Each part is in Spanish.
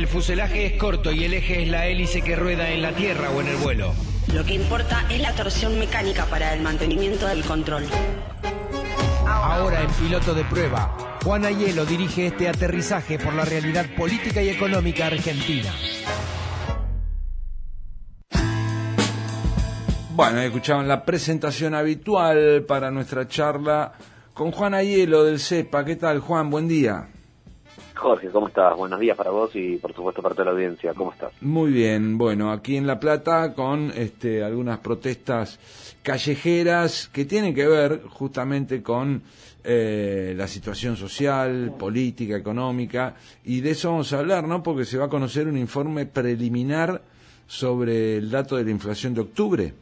el fuselaje es corto y el eje es la hélice que rueda en la tierra o en el vuelo. Lo que importa es la torsión mecánica para el mantenimiento del control. Ahora en piloto de prueba, Juan Ayelo dirige este aterrizaje por la realidad política y económica argentina. Bueno, escuchaban la presentación habitual para nuestra charla con Juan Ayelo del CEPA. ¿Qué tal, Juan? Buen día. Jorge, ¿cómo estás? Buenos días para vos y por supuesto para toda la audiencia. ¿Cómo estás? Muy bien. Bueno, aquí en La Plata con este, algunas protestas callejeras que tienen que ver justamente con eh, la situación social, política, económica, y de eso vamos a hablar, ¿no? Porque se va a conocer un informe preliminar sobre el dato de la inflación de octubre.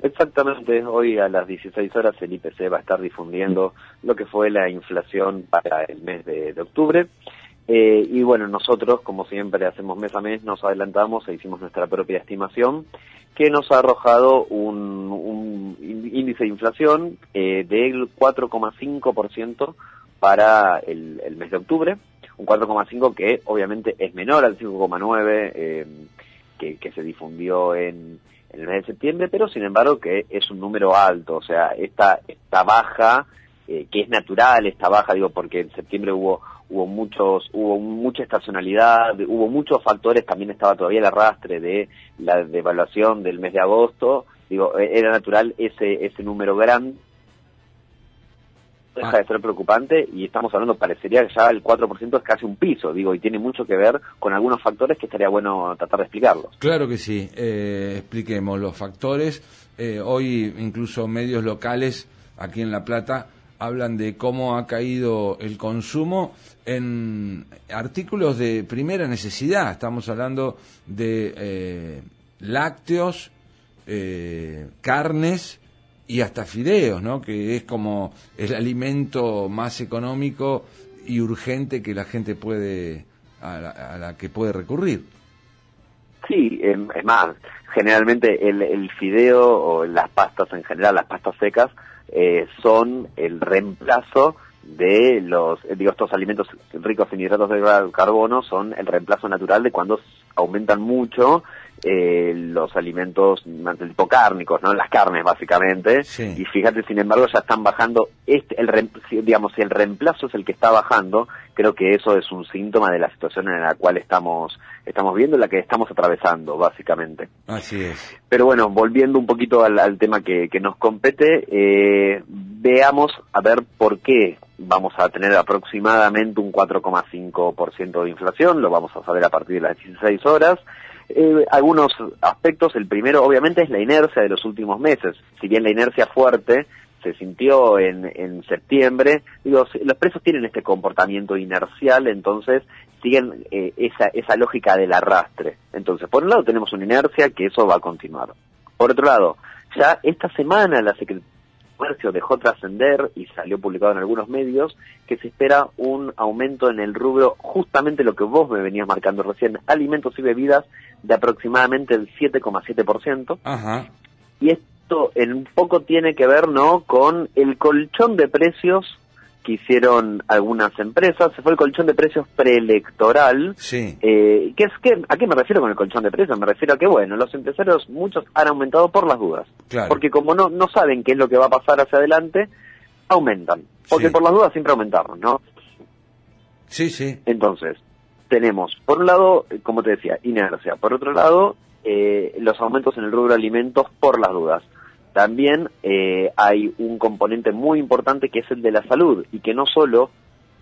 Exactamente, hoy a las 16 horas el IPC va a estar difundiendo lo que fue la inflación para el mes de, octubre. Eh, y bueno, nosotros, como siempre hacemos mes a mes, nos adelantamos e hicimos nuestra propia estimación, que nos ha arrojado un, índice de inflación eh, del 4,5% para el, mes de octubre, un 4,5 que obviamente es menor al 5,9 eh, que, que se difundió en en el mes de septiembre, pero sin embargo que es un número alto, o sea, esta, esta baja, eh, que es natural esta baja, digo, porque en septiembre hubo hubo muchos hubo mucha estacionalidad, hubo muchos factores, también estaba todavía el arrastre de la devaluación del mes de agosto, digo, e, era natural ese ese número grande deja de ser preocupante y estamos hablando, parecería que ya el 4% es casi un piso, digo, y tiene mucho que ver con algunos factores que estaría bueno tratar de explicarlos. Claro que sí, eh, expliquemos los factores. Eh, hoy incluso medios locales aquí en La Plata hablan de cómo ha caído el consumo en artículos de primera necesidad. Estamos hablando de eh, lácteos, carnes, y hasta fideos, ¿no? Que es como el alimento más económico y urgente que la gente puede a la, que puede recurrir. Sí, em, es más, generalmente el, el, fideo o las pastas en general, las pastas secas, eh, son el reemplazo de los, eh, digo, estos alimentos ricos en hidratos de carbono son el reemplazo natural de cuando aumentan mucho eh, los alimentos del tipo cárnicos, ¿no? Las carnes, básicamente. Y fíjate, sin embargo, ya están bajando, este, el digamos, si el reemplazo es el que está bajando, creo que eso es un síntoma de la situación en la cual estamos, estamos viendo, la que estamos atravesando, básicamente. Así es. Pero bueno, volviendo un poquito al, tema que, que, nos compete, eh, veamos a ver por qué vamos a tener aproximadamente un 4,5% de inflación, lo vamos a saber a partir de las 16 horas. Eh, algunos aspectos, el primero obviamente es la inercia de los últimos meses, si bien la inercia fuerte se sintió en, en septiembre, digo, los precios tienen este comportamiento inercial, entonces siguen eh, esa, esa lógica del arrastre. Entonces, por un lado tenemos una inercia que eso va a continuar. Por otro lado, ya esta semana la Secretaría Comercio dejó trascender y salió publicado en algunos medios que se espera un aumento en el rubro, justamente lo que vos me venías marcando recién, alimentos y bebidas, de aproximadamente el 7,7%. Ajá. Y esto en poco tiene que ver, ¿no?, con el colchón de precios que hicieron algunas empresas, se fue el colchón de precios preelectoral. Sí. Eh, ¿qué es, qué, ¿A qué me refiero con el colchón de precios? Me refiero a que, bueno, los empresarios, muchos han aumentado por las dudas. Porque como no, no saben qué es lo que va a pasar hacia adelante, aumentan. Porque por las dudas siempre aumentaron, ¿no? Sí, sí. Entonces, tenemos, por un lado, como te decía, inercia. Por otro lado, eh, los aumentos en el rubro de alimentos por las dudas también eh, hay un componente muy importante que es el de la salud y que no solo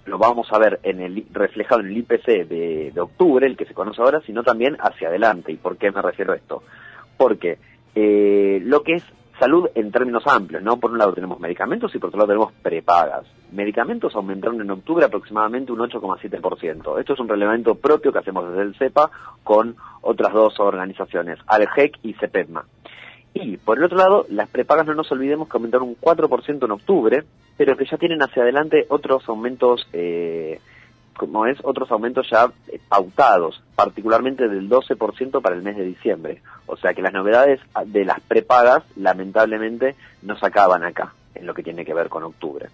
lo vamos a ver en el reflejado en el IPC de, octubre, el que se conoce ahora, sino también hacia adelante. ¿Y por qué me refiero a esto? Porque eh, lo que es salud en términos amplios, ¿no? Por un lado tenemos medicamentos y por otro lado tenemos prepagas. Medicamentos aumentaron en octubre aproximadamente un 8,7%. Esto es un relevamiento propio que hacemos desde el CEPA con otras dos organizaciones, ALGEC y CEPEDMA. Y por el otro lado, las prepagas no nos olvidemos que aumentaron un 4% en octubre, pero que ya tienen hacia adelante otros aumentos, eh, como es, otros aumentos ya eh, pautados, particularmente del 12% para el mes de diciembre. O sea que las novedades de las prepagas, lamentablemente, no se acaban acá, en lo que tiene que ver con octubre.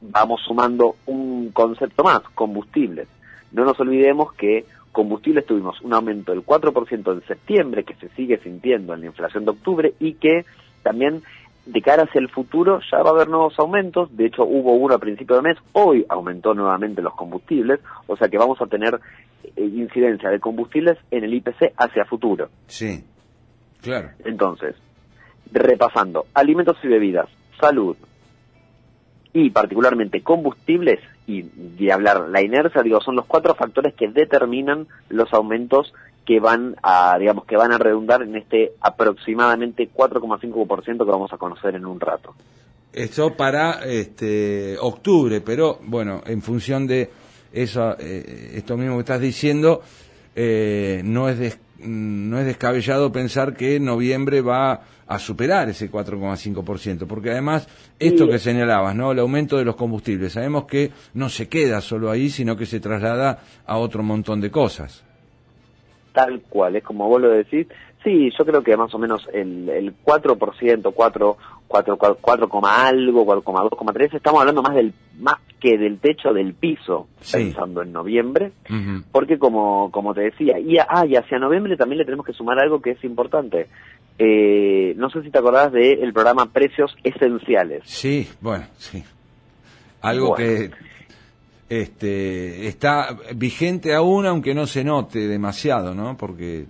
Vamos sumando un concepto más, combustibles. no nos olvidemos que combustibles tuvimos un aumento del 4% en septiembre, que se sigue sintiendo en la inflación de octubre, y que también de cara hacia el futuro ya va a haber nuevos aumentos, de hecho hubo uno a principio de mes, hoy aumentó nuevamente los combustibles, o sea que vamos a tener eh, incidencia de combustibles en el IPC hacia futuro. Sí, claro. Entonces, repasando, alimentos y bebidas, salud y particularmente combustibles, y de hablar la inercia, digo, son los cuatro factores que determinan los aumentos que van a, digamos, que van a redundar en este aproximadamente 4,5% que vamos a conocer en un rato. Esto para este octubre, pero bueno, en función de eso, eh, esto mismo que estás diciendo, eh, no es no es descabellado pensar que noviembre va a superar ese 4,5%, porque además esto que señalabas, ¿no? El aumento de los combustibles, sabemos que no se queda solo ahí, sino que se traslada a otro montón de cosas tal cual, es como vos lo decís. Sí, yo creo que más o menos el, el 4%, 4, 4, 4, algo, 4,2, estamos hablando más del más que del techo del piso, pensando en noviembre, porque como, como te decía, y, ah, y hacia noviembre también le tenemos que sumar algo que es importante. Eh, no sé si te acordás del programa Precios Esenciales. Sí, bueno, sí. Algo que este, está vigente aún, aunque no se note demasiado, ¿no? Porque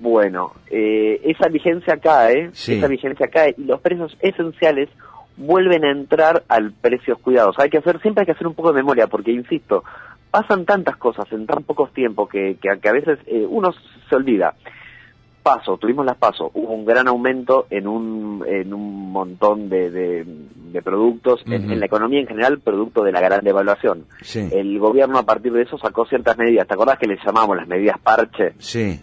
bueno, eh, esa vigencia cae, esa vigencia cae y los precios esenciales vuelven a entrar al precios cuidados. Hay que hacer, siempre hay que hacer un poco de memoria, porque insisto, pasan tantas cosas en tan pocos tiempos que, que, a veces eh, uno se olvida. Paso, tuvimos las paso, hubo un gran aumento en un, en un montón de, de, productos, en, la economía en general, producto de la gran devaluación. El gobierno a partir de eso sacó ciertas medidas, ¿te acordás que les llamamos las medidas parche? Sí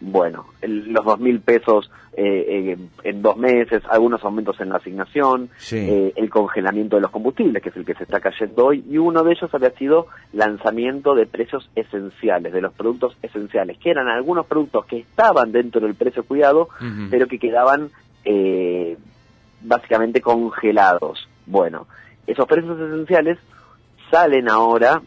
bueno, los dos mil pesos eh, eh, en dos meses, algunos aumentos en la asignación, eh, el congelamiento de los combustibles, que es el que se está cayendo hoy, y uno de ellos había sido lanzamiento de precios esenciales, de los productos esenciales, que eran algunos productos que estaban dentro del precio cuidado, pero que quedaban básicamente congelados. Bueno, esos precios esenciales salen ahora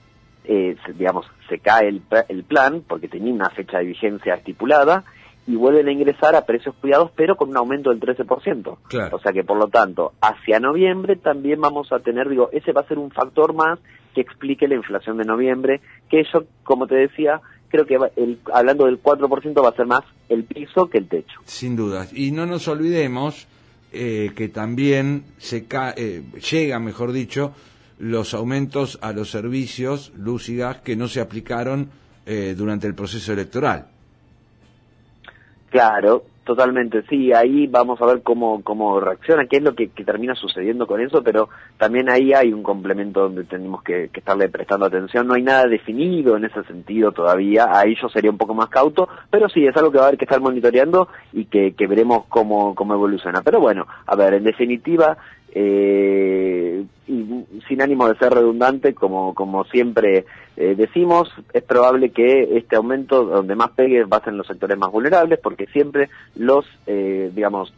eh, digamos, se cae el, el plan porque tenía una fecha de vigencia estipulada y vuelven a ingresar a precios cuidados, pero con un aumento del 13%. O sea que, por lo tanto, hacia noviembre también vamos a tener, digo, ese va a ser un factor más que explique la inflación de noviembre, que eso, como te decía, creo que el, hablando del 4% va a ser más el piso que el techo. Sin duda. Y no nos olvidemos eh, que también se eh, llega, mejor dicho, los aumentos a los servicios, luz que no se aplicaron eh, durante el proceso electoral. Claro, totalmente, sí, ahí vamos a ver cómo, cómo reacciona, qué es lo que, termina sucediendo con eso, pero también ahí hay un complemento donde tenemos que, estarle prestando atención, no hay nada definido en ese sentido todavía, ahí yo sería un poco más cauto, pero sí, es algo que va a haber que estar monitoreando y que, que veremos cómo, cómo evoluciona. Pero bueno, a ver, en definitiva, eh, y sin ánimo de ser redundante, como, como siempre eh, decimos, es probable que este aumento donde más pegue va a ser en los sectores más vulnerables, porque siempre los, eh, digamos,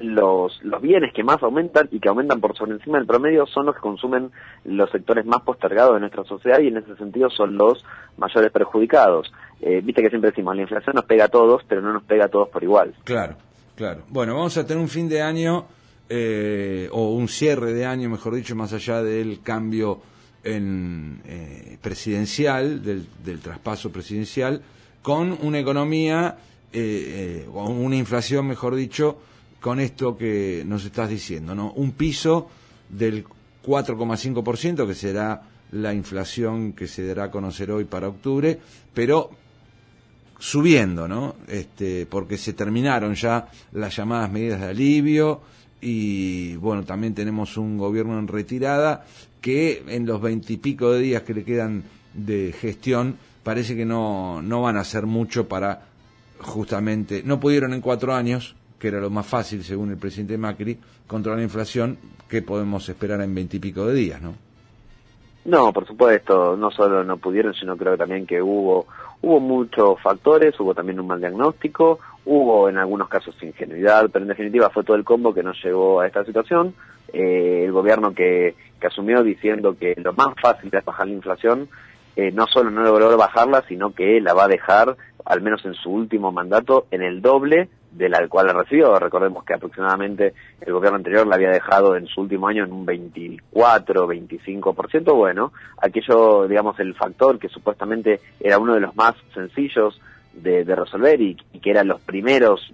los, los bienes que más aumentan y que aumentan por sobre encima del promedio son los que consumen los sectores más postergados de nuestra sociedad y en ese sentido son los mayores perjudicados. Eh, viste que siempre decimos, la inflación nos pega a todos, pero no nos pega a todos por igual. Claro, claro. Bueno, vamos a tener un fin de año eh, o un cierre de año, mejor dicho, más allá del cambio en, eh, presidencial, del, traspaso presidencial, con una economía eh, o una inflación, mejor dicho, con esto que nos estás diciendo, ¿no? Un piso del 4,5%, que será la inflación que se dará a conocer hoy para octubre, pero subiendo, ¿no? Este, porque se terminaron ya las llamadas medidas de alivio, y bueno, también tenemos un gobierno en retirada que en los veintipico de días que le quedan de gestión parece que no, no van a hacer mucho para justamente, no pudieron en cuatro años, que era lo más fácil según el presidente Macri, controlar la inflación, que podemos esperar en veintipico de días, ¿no? No, por supuesto, no solo no pudieron, sino creo también que hubo hubo muchos factores, hubo también un mal diagnóstico, hubo en algunos casos ingenuidad, pero en definitiva fue todo el combo que nos llevó a esta situación. Eh, el gobierno que, que asumió diciendo que lo más fácil es bajar la inflación eh, no solo no logró bajarla, sino que la va a dejar, al menos en su último mandato, en el doble de la cual la recibió. Recordemos que aproximadamente el gobierno anterior la había dejado en su último año en un 24, 25%. Bueno, aquello, digamos, el factor que supuestamente era uno de los más sencillos de, resolver y, y, que eran los primeros,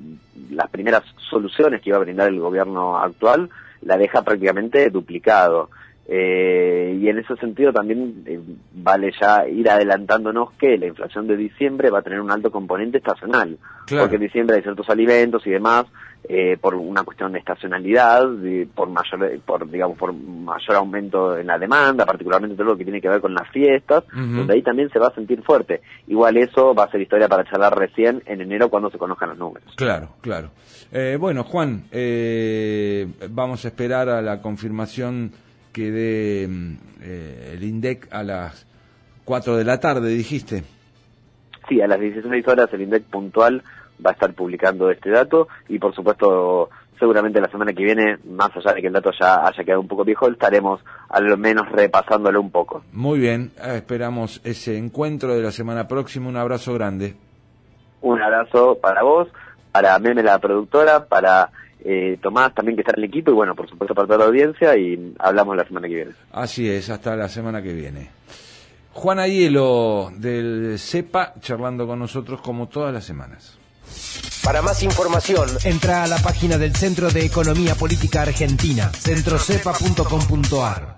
las primeras soluciones que iba a brindar el gobierno actual, la deja prácticamente duplicado. Eh, y en ese sentido también eh, vale ya ir adelantándonos que la inflación de diciembre va a tener un alto componente estacional, porque en diciembre hay ciertos alimentos y demás eh, por una cuestión de estacionalidad, por mayor, por digamos por mayor aumento en la demanda, particularmente todo lo que tiene que ver con las fiestas, donde ahí también se va a sentir fuerte. Igual eso va a ser historia para charlar recién en enero cuando se conozcan los números. Claro, claro. bueno, Juan, vamos a esperar a la confirmación que dé mm, eh, el INDEC a las 4 de la tarde, dijiste. Sí, a las 16 horas el INDEC puntual va a estar publicando este dato y por supuesto seguramente la semana que viene, más allá de que el dato ya haya quedado un poco viejo, estaremos al menos repasándolo un poco. Muy bien, eh, esperamos ese encuentro de la semana próxima. Un abrazo grande. Un abrazo para vos, para Meme la productora, para eh, Tomás también que está en el equipo y bueno, por supuesto para toda la audiencia y hablamos la semana que viene. Así es, hasta la semana que viene. Juan Hielo del CEPA charlando con nosotros como todas las semanas. Para más información, entra a la página del Centro de Economía Política Argentina, centrocepa.com.ar.